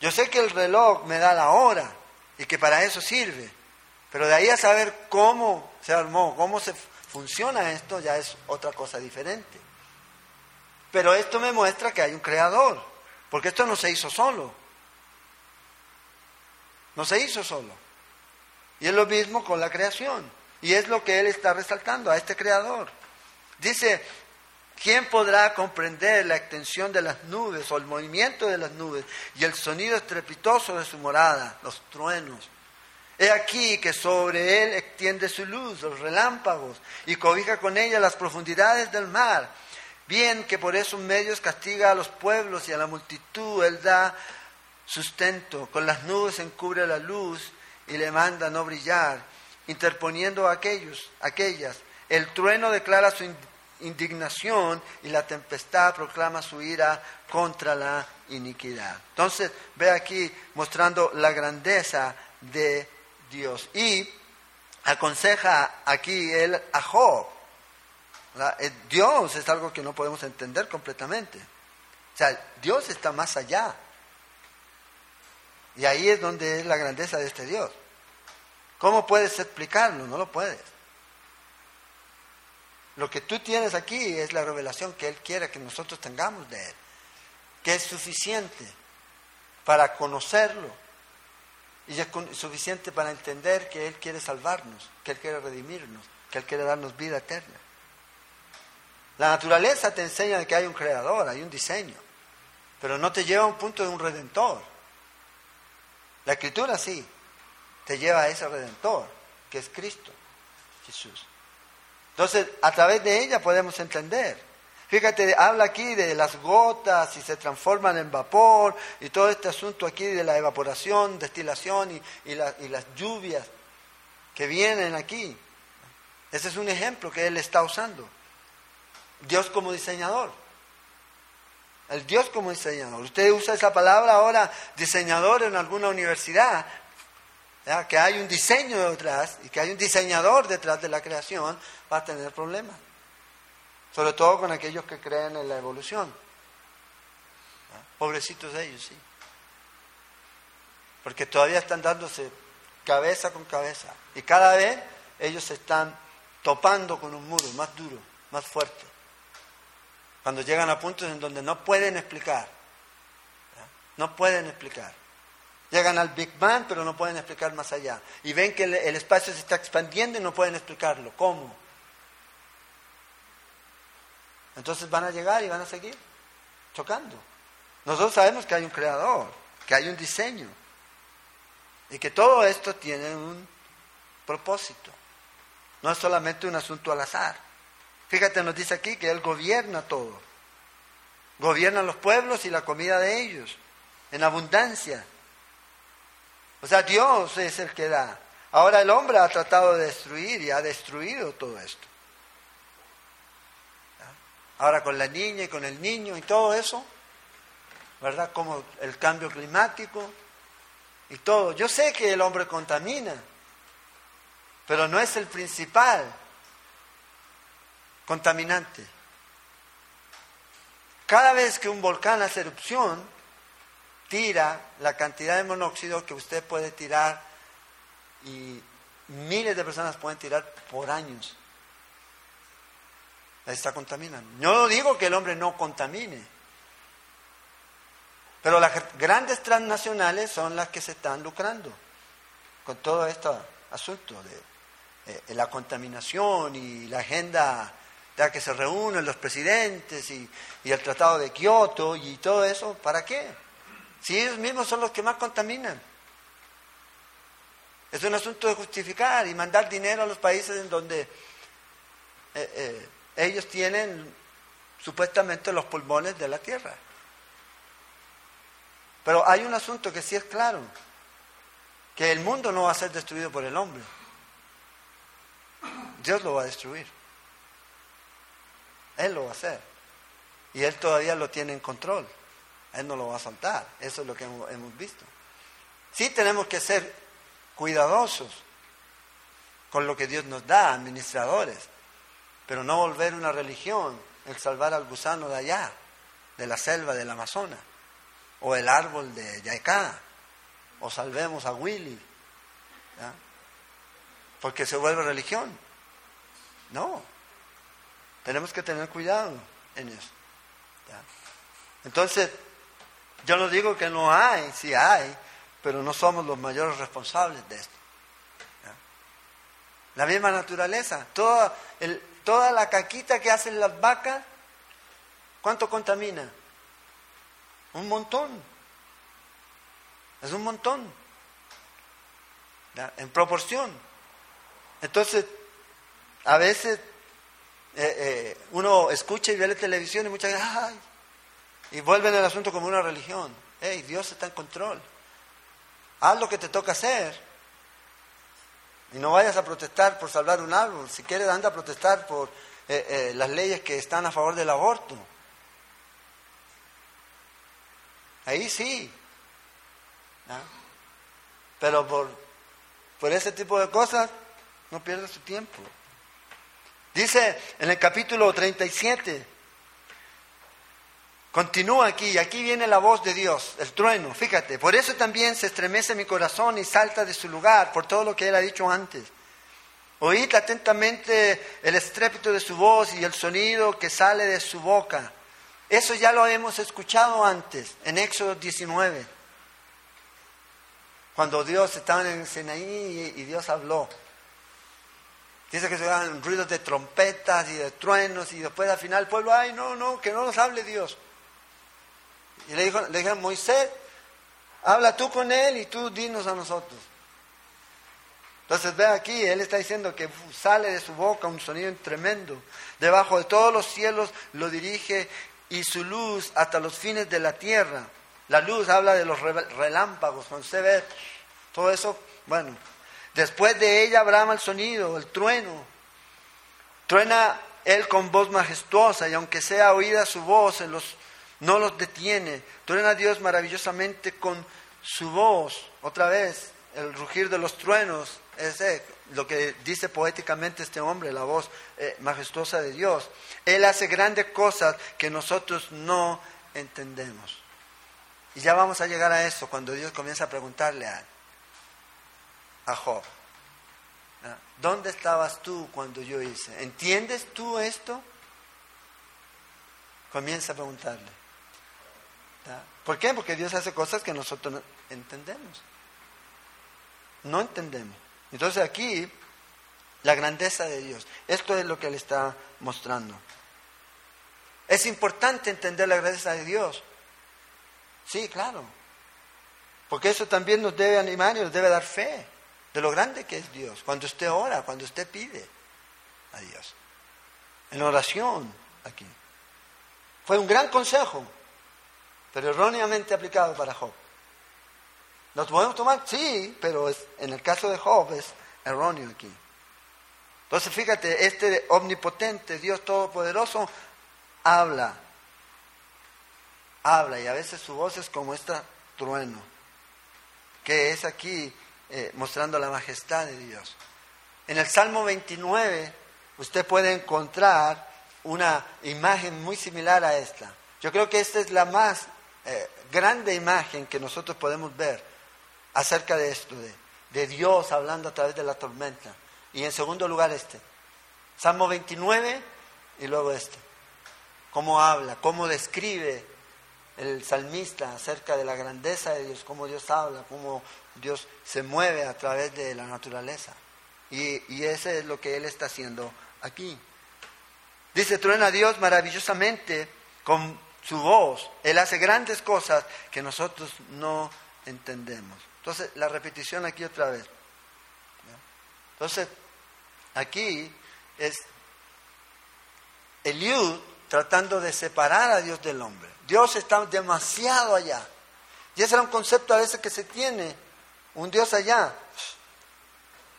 Speaker 2: Yo sé que el reloj me da la hora, y que para eso sirve. Pero de ahí a saber cómo se armó, cómo se funciona esto, ya es otra cosa diferente. Pero esto me muestra que hay un creador, porque esto no se hizo solo. No se hizo solo. Y es lo mismo con la creación. Y es lo que él está resaltando a este creador. Dice, ¿Quién podrá comprender la extensión de las nubes o el movimiento de las nubes y el sonido estrepitoso de su morada, los truenos? He aquí que sobre él extiende su luz, los relámpagos, y cobija con ella las profundidades del mar. Bien que por esos medios castiga a los pueblos y a la multitud, él da sustento, con las nubes encubre la luz y le manda no brillar, interponiendo a aquellos, aquellas. El trueno declara su indignación y la tempestad proclama su ira contra la iniquidad. Entonces, ve aquí mostrando la grandeza de Dios. Y aconseja aquí él a Job. Eh, Dios es algo que no podemos entender completamente. O sea, Dios está más allá. Y ahí es donde es la grandeza de este Dios. ¿Cómo puedes explicarlo? No lo puedes. Lo que tú tienes aquí es la revelación que Él quiere que nosotros tengamos de Él, que es suficiente para conocerlo y es suficiente para entender que Él quiere salvarnos, que Él quiere redimirnos, que Él quiere darnos vida eterna. La naturaleza te enseña que hay un creador, hay un diseño, pero no te lleva a un punto de un redentor. La escritura sí, te lleva a ese redentor, que es Cristo, Jesús. Entonces, a través de ella podemos entender. Fíjate, habla aquí de las gotas y se transforman en vapor y todo este asunto aquí de la evaporación, destilación y, las lluvias que vienen aquí. Ese es un ejemplo que él está usando. Dios como diseñador. El Dios como diseñador. Usted usa esa palabra ahora, diseñador en alguna universidad, que hay un diseño detrás y que hay un diseñador detrás de la creación, va a tener problemas. Sobre todo con aquellos que creen en la evolución. Pobrecitos de ellos, sí. Porque todavía están dándose cabeza con cabeza. Y cada vez ellos se están topando con un muro más duro, más fuerte. Cuando llegan a puntos en donde no pueden explicar. No pueden explicar. Llegan al Big Bang, pero no pueden explicar más allá. Y ven que el, espacio se está expandiendo y no pueden explicarlo. ¿Cómo? Entonces van a llegar y van a seguir chocando. Nosotros sabemos que hay un creador, que hay un diseño y que todo esto tiene un propósito. No es solamente un asunto al azar. Fíjate, nos dice aquí que Él gobierna todo. Gobierna los pueblos y la comida de ellos, en abundancia. O sea, Dios es el que da. Ahora el hombre ha tratado de destruir y ha destruido todo esto. Ahora con la niña y con el niño y todo eso, ¿verdad? Como el cambio climático y todo. Yo sé que el hombre contamina, pero no es el principal contaminante. Cada vez que un volcán hace erupción, tira la cantidad de monóxido que usted puede tirar y miles de personas pueden tirar por años está contaminando. No digo que el hombre no contamine, pero las grandes transnacionales son las que se están lucrando con todo este asunto de eh, la contaminación y la agenda ya que se reúnen los presidentes y, y el tratado de Kioto y todo eso. ¿Para qué? Si ellos mismos son los que más contaminan. Es un asunto de justificar y mandar dinero a los países en donde eh, eh, ellos tienen supuestamente los pulmones de la tierra. Pero hay un asunto que sí es claro, que el mundo no va a ser destruido por el hombre. Dios lo va a destruir. Él lo va a hacer. Y Él todavía lo tiene en control. Él no lo va a soltar. Eso es lo que hemos visto. Sí tenemos que ser cuidadosos con lo que Dios nos da, administradores pero no volver una religión, el salvar al gusano de allá, de la selva del Amazonas, o el árbol de Yaicá, o salvemos a Willy, porque se vuelve religión. No, tenemos que tener cuidado en eso. Entonces, yo no digo que no hay, sí hay, pero no somos los mayores responsables de esto. La misma naturaleza, todo el, toda la caquita que hacen las vacas, ¿cuánto contamina? Un montón. Es un montón. En proporción. Entonces, a veces eh, eh, uno escucha y ve la televisión y muchas veces, ¡ay! Y vuelven el asunto como una religión. ¡Hey, Dios está en control! Haz lo que te toca hacer. Y no vayas a protestar por salvar un árbol. Si quieres, anda a protestar por eh, eh, las leyes que están a favor del aborto. Ahí sí. Pero por, por ese tipo de cosas, no pierdas tu tiempo. Dice en el capítulo 37, Continúa aquí, aquí viene la voz de Dios, el trueno, fíjate, por eso también se estremece mi corazón y salta de su lugar, por todo lo que él ha dicho antes. Oíd atentamente el estrépito de su voz y el sonido que sale de su boca. Eso ya lo hemos escuchado antes, en Éxodo 19, cuando Dios estaba en el Sinaí y Dios habló. Dice que se oían ruidos de trompetas y de truenos y después al final el pueblo, ay, no, no, que no nos hable Dios. Y le, dijo, le dijeron, Moisés, habla tú con él y tú dinos a nosotros. Entonces ve aquí, él está diciendo que sale de su boca un sonido tremendo. Debajo de todos los cielos lo dirige y su luz hasta los fines de la tierra. La luz habla de los relámpagos, cuando se ve todo eso, bueno. Después de ella brama el sonido, el trueno. Truena él con voz majestuosa y aunque sea oída su voz, en los, no los detiene. Truena Dios maravillosamente con su voz. Otra vez, el rugir de los truenos es lo que dice poéticamente este hombre, la voz eh, majestuosa de Dios. Él hace grandes cosas que nosotros no entendemos. Y ya vamos a llegar a eso cuando Dios comienza a preguntarle a, a Job. ¿Dónde estabas tú cuando yo hice? ¿Entiendes tú esto? Comienza a preguntarle. ¿Por qué? Porque Dios hace cosas que nosotros no entendemos. No entendemos. Entonces aquí, la grandeza de Dios. Esto es lo que Él está mostrando. Es importante entender la grandeza de Dios. Sí, claro. Porque eso también nos debe animar y nos debe dar fe de lo grande que es Dios. Cuando usted ora, cuando usted pide a Dios. En oración aquí. Fue un gran consejo, pero erróneamente aplicado para Job. ¿Nos podemos tomar? Sí, pero es, en el caso de Job es erróneo aquí. Entonces fíjate, este omnipotente, Dios Todopoderoso, habla. Habla y a veces su voz es como este trueno, que es aquí eh, mostrando la majestad de Dios. En el Salmo 29 usted puede encontrar una imagen muy similar a esta. Yo creo que esta es la más eh, grande imagen que nosotros podemos ver acerca de esto, de, Dios hablando a través de la tormenta. Y en segundo lugar este, Salmo 29 y luego este. Cómo habla, cómo describe el salmista acerca de la grandeza de Dios, cómo Dios habla, cómo Dios se mueve a través de la naturaleza. Y, y ese es lo que Él está haciendo aquí. Dice, truena Dios maravillosamente con su voz. Él hace grandes cosas que nosotros no entendemos. Entonces, la repetición aquí otra vez. Entonces, aquí es Eliud tratando de separar a Dios del hombre. Dios está demasiado allá. Y ese era un concepto a veces que se tiene, un Dios allá.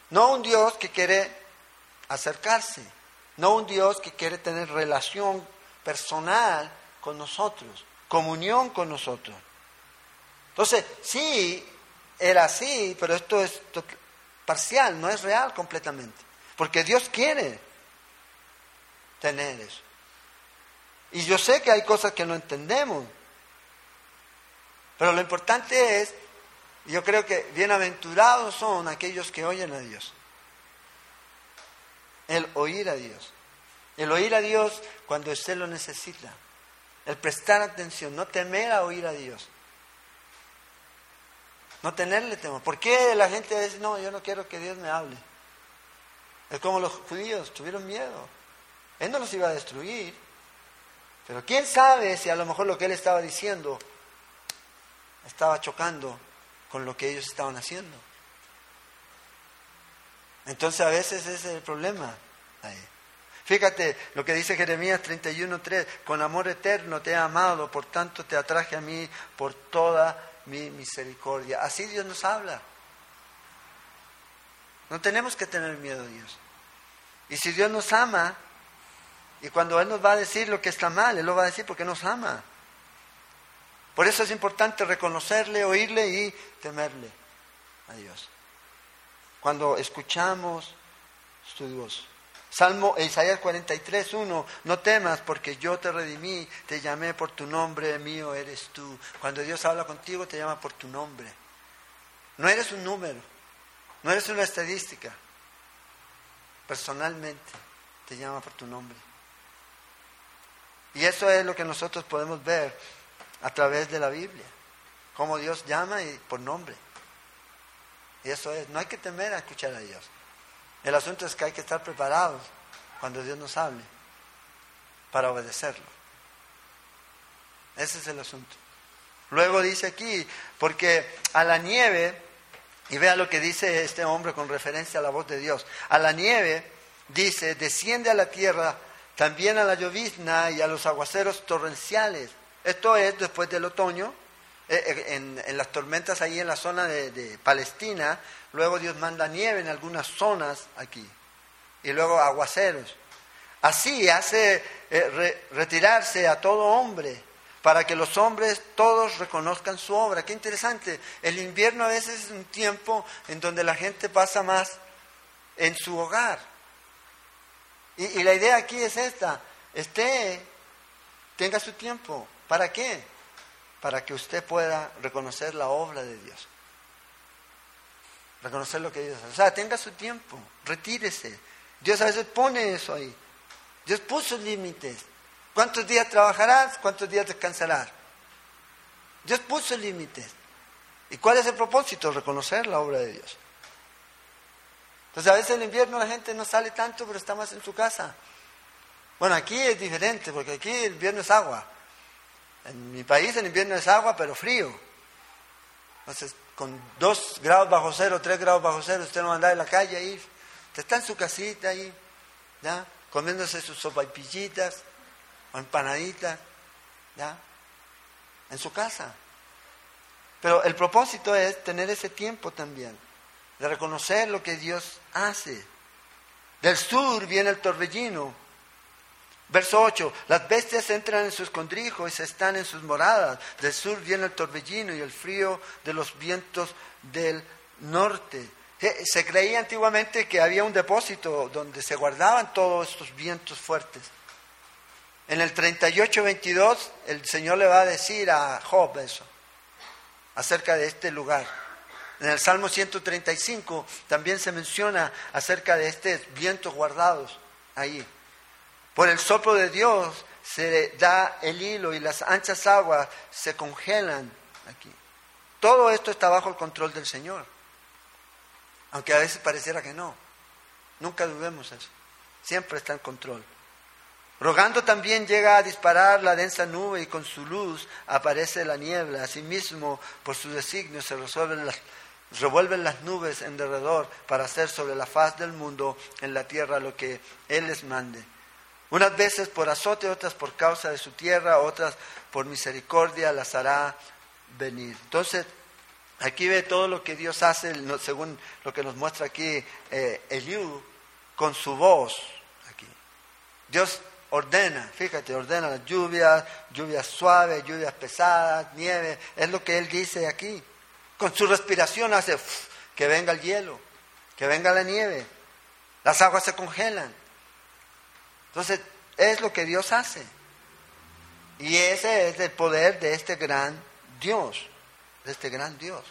Speaker 2: No un Dios que quiere acercarse, no un Dios que quiere tener relación personal con nosotros, comunión con nosotros. Entonces, sí, era así, pero esto es parcial, no es real completamente. Porque Dios quiere tener eso. Y yo sé que hay cosas que no entendemos. Pero lo importante es, yo creo que bienaventurados son aquellos que oyen a Dios. El oír a Dios. El oír a Dios cuando usted lo necesita. El prestar atención, no temer a oír a Dios. No tenerle temor. ¿Por qué la gente dice, no, yo no quiero que Dios me hable? Es como los judíos tuvieron miedo. Él no los iba a destruir. Pero quién sabe si a lo mejor lo que él estaba diciendo estaba chocando con lo que ellos estaban haciendo. Entonces a veces ese es el problema. Fíjate lo que dice Jeremías 31.3, con amor eterno te he amado, por tanto te atraje a mí por toda mi misericordia. Así Dios nos habla. No tenemos que tener miedo a Dios. Y si Dios nos ama, y cuando Él nos va a decir lo que está mal, Él lo va a decir porque nos ama. Por eso es importante reconocerle, oírle y temerle a Dios. Cuando escuchamos su Dios. Salmo Isaías 43, 1, no temas porque yo te redimí, te llamé por tu nombre, mío eres tú. Cuando Dios habla contigo te llama por tu nombre. No eres un número, no eres una estadística. Personalmente te llama por tu nombre. Y eso es lo que nosotros podemos ver a través de la Biblia, cómo Dios llama y por nombre. Y eso es, no hay que temer a escuchar a Dios. El asunto es que hay que estar preparados cuando Dios nos hable para obedecerlo. Ese es el asunto. Luego dice aquí, porque a la nieve, y vea lo que dice este hombre con referencia a la voz de Dios, a la nieve dice, desciende a la tierra, también a la llovizna y a los aguaceros torrenciales. Esto es después del otoño, eh, eh, en, las tormentas ahí en la zona de, Palestina, luego Dios manda nieve en algunas zonas aquí, y luego aguaceros. Así hace eh, retirarse a todo hombre para que los hombres todos reconozcan su obra. Qué interesante. El invierno a veces es un tiempo en donde la gente pasa más en su hogar. Y, la idea aquí es esta. Esté, tenga su tiempo. ¿Para qué? Para que usted pueda reconocer la obra de Dios. Reconocer lo que Dios hace. O sea, tenga su tiempo. Retírese. Dios a veces pone eso ahí. Dios puso límites. ¿Cuántos días trabajarás? ¿Cuántos días descansarás? Dios puso límites. ¿Y cuál es el propósito? Reconocer la obra de Dios. Entonces a veces en invierno la gente no sale tanto, pero está más en su casa. Bueno, aquí es diferente, porque aquí el invierno es agua. En mi país el invierno es agua, pero frío. Entonces, con dos grados bajo cero, tres grados bajo cero, usted no va a andar en la calle ahí. Usted está en su casita ahí, ¿ya? Comiéndose sus sopaipillitas, o empanaditas, ¿ya? En su casa. Pero el propósito es tener ese tiempo también, de reconocer lo que Dios hace. Del sur viene el torbellino. Verso 8, las bestias entran en sus condrijos y están en sus moradas. Del sur viene el torbellino y el frío de los vientos del norte. Se creía antiguamente que había un depósito donde se guardaban todos estos vientos fuertes. En el 38-22 el Señor le va a decir a Job eso, acerca de este lugar. En el Salmo 135 también se menciona acerca de estos vientos guardados ahí. Por el soplo de Dios se da el hilo y las anchas aguas se congelan aquí. Todo esto está bajo el control del Señor. Aunque a veces pareciera que no. Nunca dudemos eso. Siempre está en control. Rogando también llega a disparar la densa nube y con su luz aparece la niebla. Asimismo, por su designio se resuelven las, revuelven las nubes en derredor para hacer sobre la faz del mundo en la tierra lo que Él les mande. Unas veces por azote, otras por causa de su tierra, otras por misericordia las hará venir. Entonces, aquí ve todo lo que Dios hace, según lo que nos muestra aquí eh, Eliú, con su voz. Aquí. Dios ordena, fíjate, ordena las lluvias, lluvias suaves, lluvias pesadas, nieve, es lo que él dice aquí. Con su respiración hace que venga el hielo, que venga la nieve, las aguas se congelan. Entonces, es lo que Dios hace. Y ese es el poder de este gran Dios, de este gran Dios.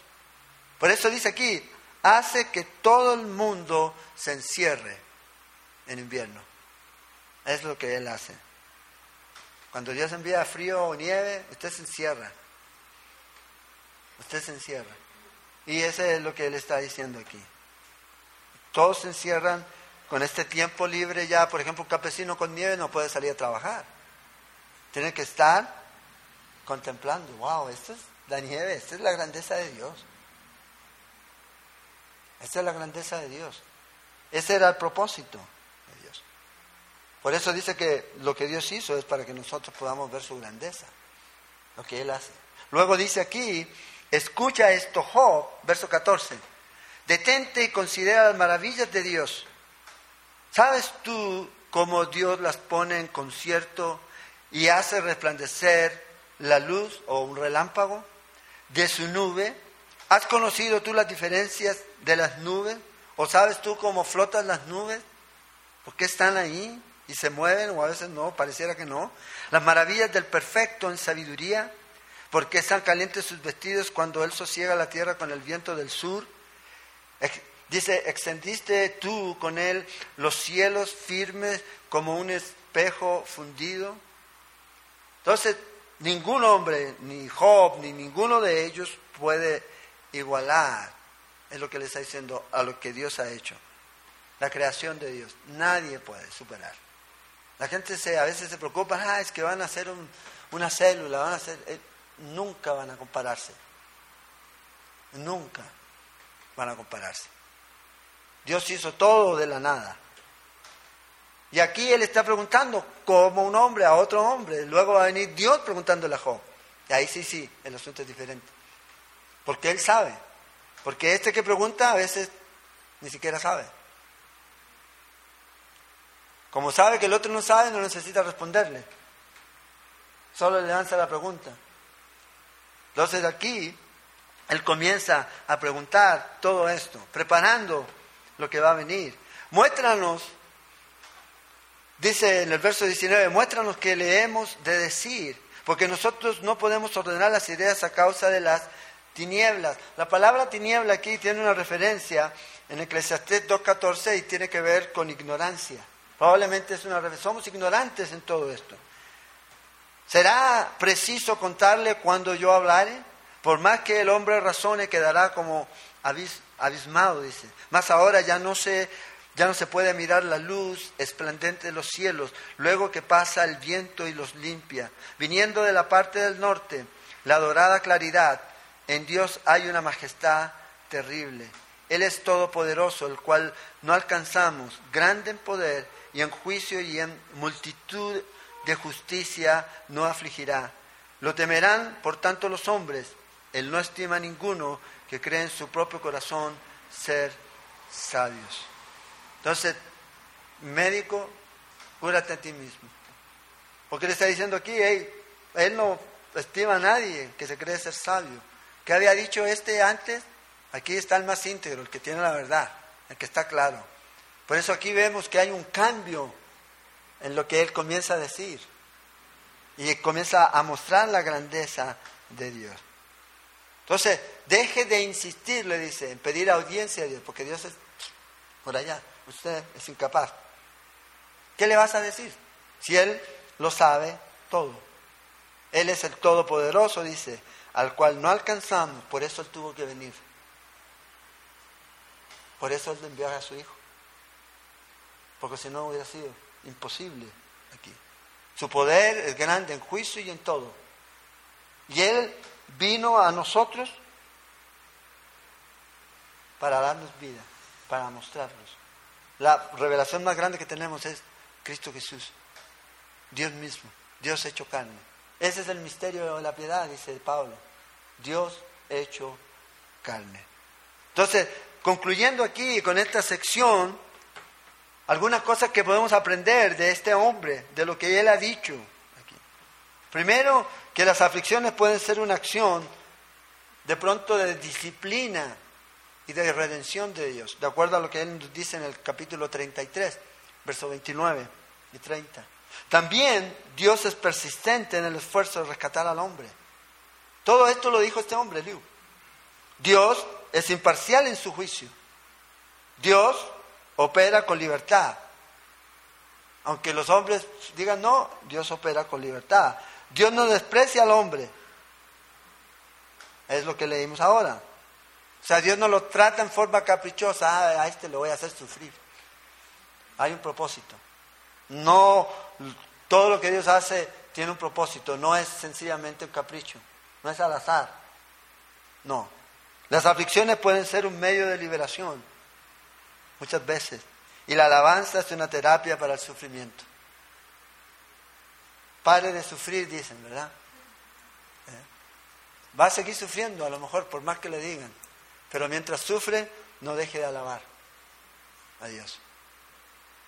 Speaker 2: Por eso dice aquí, hace que todo el mundo se encierre en invierno. Es lo que Él hace. Cuando Dios envía frío o nieve, usted se encierra. Usted se encierra. Y ese es lo que Él está diciendo aquí. Todos se encierran con este tiempo libre ya. Por ejemplo, un campesino con nieve no puede salir a trabajar. Tiene que estar contemplando. Wow, esta es la nieve, esta es la grandeza de Dios. Esta es la grandeza de Dios. Ese era el propósito. Por eso dice que lo que Dios hizo es para que nosotros podamos ver su grandeza, lo que Él hace. Luego dice aquí, escucha esto, Job, verso 14, detente y considera las maravillas de Dios. ¿Sabes tú cómo Dios las pone en concierto y hace resplandecer la luz o un relámpago de su nube? ¿Has conocido tú las diferencias de las nubes? ¿O sabes tú cómo flotan las nubes? ¿Por qué están ahí? y se mueven o a veces no, pareciera que no. Las maravillas del perfecto en sabiduría, porque están calientes sus vestidos cuando él sosiega la tierra con el viento del sur. Dice, extendiste tú con él los cielos firmes como un espejo fundido. Entonces, ningún hombre, ni Job, ni ninguno de ellos puede igualar, es lo que le está diciendo, a lo que Dios ha hecho. La creación de Dios. Nadie puede superar. La gente se, a veces se preocupa, ah, es que van a hacer una célula, van a hacer... Eh, nunca van a compararse. Nunca van a compararse. Dios hizo todo de la nada. Y aquí él está preguntando como un hombre a otro hombre. Luego va a venir Dios preguntándole a Job. Y ahí sí, sí, el asunto es diferente. Porque él sabe. Porque este que pregunta a veces ni siquiera sabe. Como sabe que el otro no sabe, no necesita responderle. Solo le lanza la pregunta. Entonces aquí él comienza a preguntar todo esto, preparando lo que va a venir. Muéstranos Dice en el verso 19, muéstranos que le hemos de decir, porque nosotros no podemos ordenar las ideas a causa de las tinieblas. La palabra tiniebla aquí tiene una referencia en Eclesiastés 2.14 y tiene que ver con ignorancia. Probablemente es una somos ignorantes en todo esto. ¿Será preciso contarle cuando yo hablare? Por más que el hombre razone, quedará como abismado, dice. Más ahora ya no se ya no se puede mirar la luz esplendente de los cielos, luego que pasa el viento y los limpia. Viniendo de la parte del norte, la dorada claridad, en Dios hay una majestad terrible. Él es todopoderoso, el cual no alcanzamos, grande en poder y en juicio y en multitud de justicia no afligirá. Lo temerán, por tanto, los hombres. Él no estima a ninguno que cree en su propio corazón ser sabios. Entonces, médico, cúrate a ti mismo. Porque le está diciendo aquí, él no estima a nadie que se cree ser sabio. ¿Qué había dicho este antes? Aquí está el más íntegro, el que tiene la verdad, el que está claro. Por eso aquí vemos que hay un cambio en lo que él comienza a decir. Y comienza a mostrar la grandeza de Dios. Entonces, deje de insistir, le dice, en pedir audiencia a Dios, porque Dios es por allá usted es incapaz. ¿Qué le vas a decir? Si Él lo sabe todo. Él es el Todopoderoso, dice, al cual no alcanzamos, por eso Él tuvo que venir. Por eso Él le envió a su Hijo. Porque si no hubiera sido imposible aquí. Su poder es grande en juicio y en todo. Y Él vino a nosotros para darnos vida, para mostrarnos. La revelación más grande que tenemos es Cristo Jesús, Dios mismo, Dios hecho carne. Ese es el misterio de la piedad, dice Pablo. Dios hecho carne. Entonces, concluyendo aquí con esta sección, algunas cosas que podemos aprender de este hombre, de lo que él ha dicho. Primero, que las aflicciones pueden ser una acción de pronto de disciplina y de redención de Dios, de acuerdo a lo que Él nos dice en el capítulo 33, verso 29 y 30. También Dios es persistente en el esfuerzo de rescatar al hombre. Todo esto lo dijo este hombre, Liu. Dios es imparcial en su juicio. Dios opera con libertad. Aunque los hombres digan no, Dios opera con libertad. Dios no desprecia al hombre. Es lo que leímos ahora. O sea, Dios no lo trata en forma caprichosa, ah, a este lo voy a hacer sufrir. Hay un propósito. No, todo lo que Dios hace tiene un propósito, no es sencillamente un capricho, no es al azar. No. Las aflicciones pueden ser un medio de liberación, muchas veces. Y la alabanza es una terapia para el sufrimiento. Pare de sufrir, dicen, ¿verdad? ¿Eh? Va a seguir sufriendo, a lo mejor, por más que le digan. Pero mientras sufre, no deje de alabar a Dios.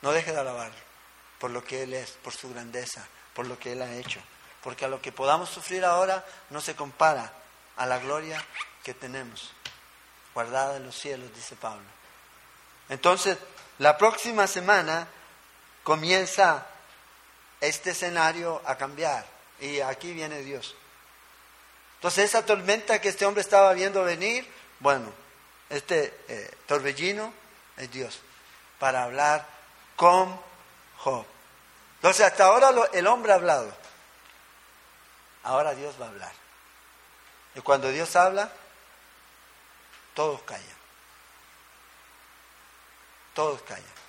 Speaker 2: No deje de alabar por lo que Él es, por su grandeza, por lo que Él ha hecho. Porque a lo que podamos sufrir ahora no se compara a la gloria que tenemos, guardada en los cielos, dice Pablo. Entonces, la próxima semana comienza este escenario a cambiar y aquí viene Dios. Entonces, esa tormenta que este hombre estaba viendo venir, bueno, este eh, torbellino es Dios para hablar con Job. Entonces, hasta ahora el hombre ha hablado. Ahora Dios va a hablar. Y cuando Dios habla, todos callan. Todos callan.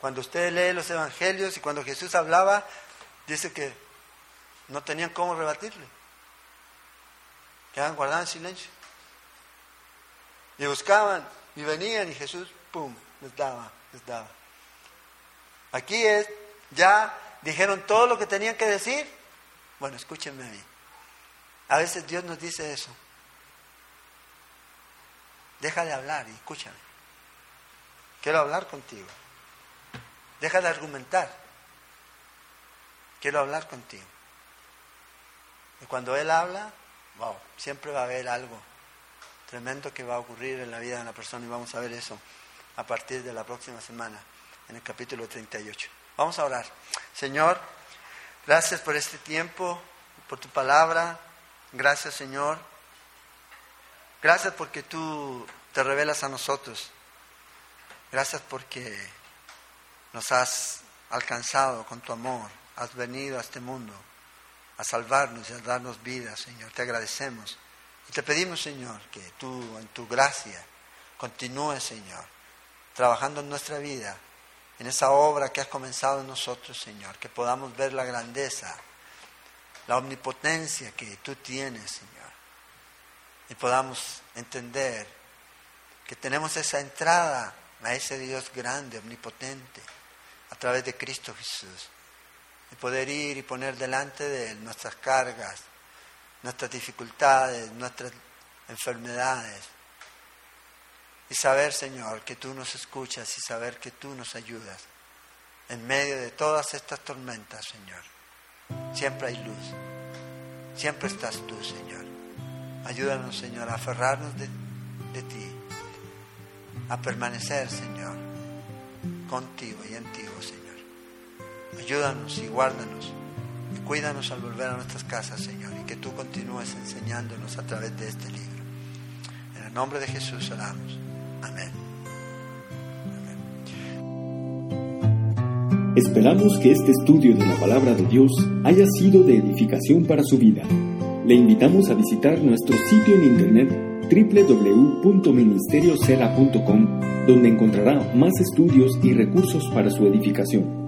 Speaker 2: Cuando usted lee los evangelios y cuando Jesús hablaba, dice que no tenían cómo rebatirle. Quedaban guardados en silencio. Y buscaban y venían y Jesús, pum, les daba, les daba. Aquí es, ya dijeron todo lo que tenían que decir. Bueno, escúchenme a mí. A veces Dios nos dice eso. Deja de hablar y escúchame. Quiero hablar contigo. Deja de argumentar. Quiero hablar contigo. Y cuando Él habla, wow, siempre va a haber algo tremendo que va a ocurrir en la vida de una persona y vamos a ver eso a partir de la próxima semana en el capítulo 38. Vamos a orar. Señor, gracias por este tiempo, por tu palabra. Gracias, Señor. Gracias porque tú te revelas a nosotros. Gracias porque nos has alcanzado con tu amor. Has venido a este mundo a salvarnos y a darnos vida, Señor. Te agradecemos. Y te pedimos, Señor, que tú en tu gracia continúes, Señor, trabajando en nuestra vida, en esa obra que has comenzado en nosotros, Señor, que podamos ver la grandeza, la omnipotencia que tú tienes, Señor, y podamos entender que tenemos esa entrada a ese Dios grande, omnipotente, a través de Cristo Jesús, y poder ir y poner delante de Él nuestras cargas, nuestras dificultades, nuestras enfermedades. Y saber, Señor, que tú nos escuchas y saber que tú nos ayudas. En medio de todas estas tormentas, Señor, siempre hay luz. Siempre estás tú, Señor. Ayúdanos, Señor, a aferrarnos de, de ti, a permanecer, Señor, contigo y en ti, oh Señor. Ayúdanos y guárdanos y cuídanos al volver a nuestras casas, Señor, y que tú continúes enseñándonos a través de este libro. En el nombre de Jesús oramos. Amén.
Speaker 1: Esperamos que este estudio de la palabra de Dios haya sido de edificación para su vida. Le invitamos a visitar nuestro sitio en internet www.ministeriosela.com, donde encontrará más estudios y recursos para su edificación.